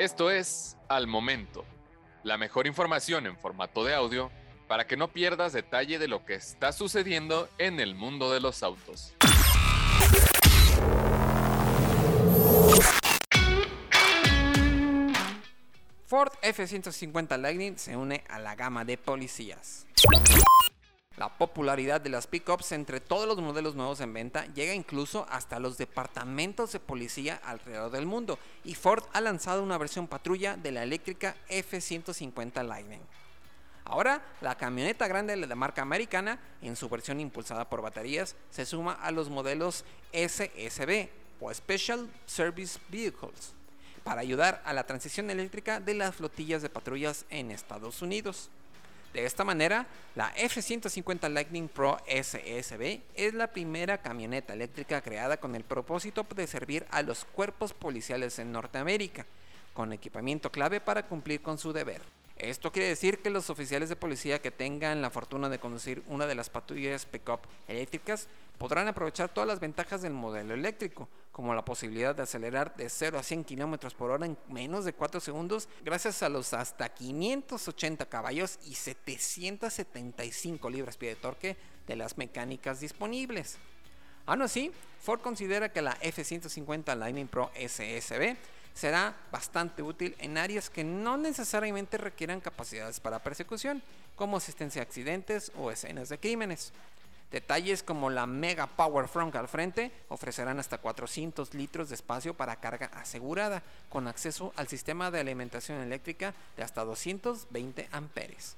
Esto es Al Momento, la mejor información en formato de audio para que no pierdas detalle de lo que está sucediendo en el mundo de los autos. Ford F-150 Lightning se une a la gama de policías. La popularidad de las pickups entre todos los modelos nuevos en venta llega incluso hasta los departamentos de policía alrededor del mundo y Ford ha lanzado una versión patrulla de la eléctrica F-150 Lightning. Ahora, la camioneta grande de la marca americana, en su versión impulsada por baterías, se suma a los modelos SSB o Special Service Vehicles para ayudar a la transición eléctrica de las flotillas de patrullas en Estados Unidos. De esta manera, la F-150 Lightning Pro SSB es la primera camioneta eléctrica creada con el propósito de servir a los cuerpos policiales en Norteamérica, con equipamiento clave para cumplir con su deber. Esto quiere decir que los oficiales de policía que tengan la fortuna de conducir una de las patrullas pick-up eléctricas podrán aprovechar todas las ventajas del modelo eléctrico, como la posibilidad de acelerar de 0 a 100 km por hora en menos de 4 segundos gracias a los hasta 580 caballos y 775 libras-pie de torque de las mecánicas disponibles. Aún así, Ford considera que la F-150 Lightning Pro SSB será bastante útil en áreas que no necesariamente requieran capacidades para persecución, como asistencia a accidentes o escenas de crímenes. Detalles como la Mega Power Front al frente ofrecerán hasta 400 litros de espacio para carga asegurada, con acceso al sistema de alimentación eléctrica de hasta 220 amperes.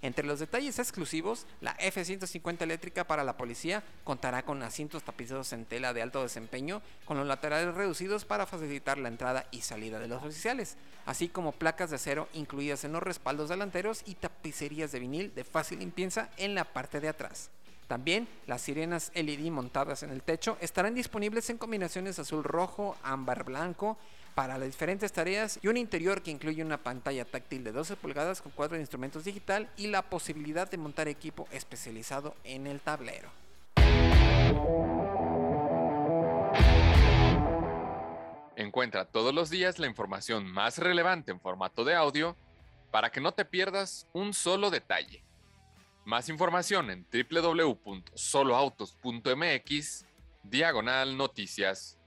Entre los detalles exclusivos, la F-150 eléctrica para la policía contará con asientos tapizados en tela de alto desempeño con los laterales reducidos para facilitar la entrada y salida de los oficiales, así como placas de acero incluidas en los respaldos delanteros y tapicerías de vinil de fácil limpieza en la parte de atrás. También las sirenas LED montadas en el techo estarán disponibles en combinaciones azul rojo, ámbar blanco para las diferentes tareas y un interior que incluye una pantalla táctil de 12 pulgadas con cuatro instrumentos digital y la posibilidad de montar equipo especializado en el tablero. Encuentra todos los días la información más relevante en formato de audio para que no te pierdas un solo detalle. Más información en www.soloautos.mx, diagonal noticias.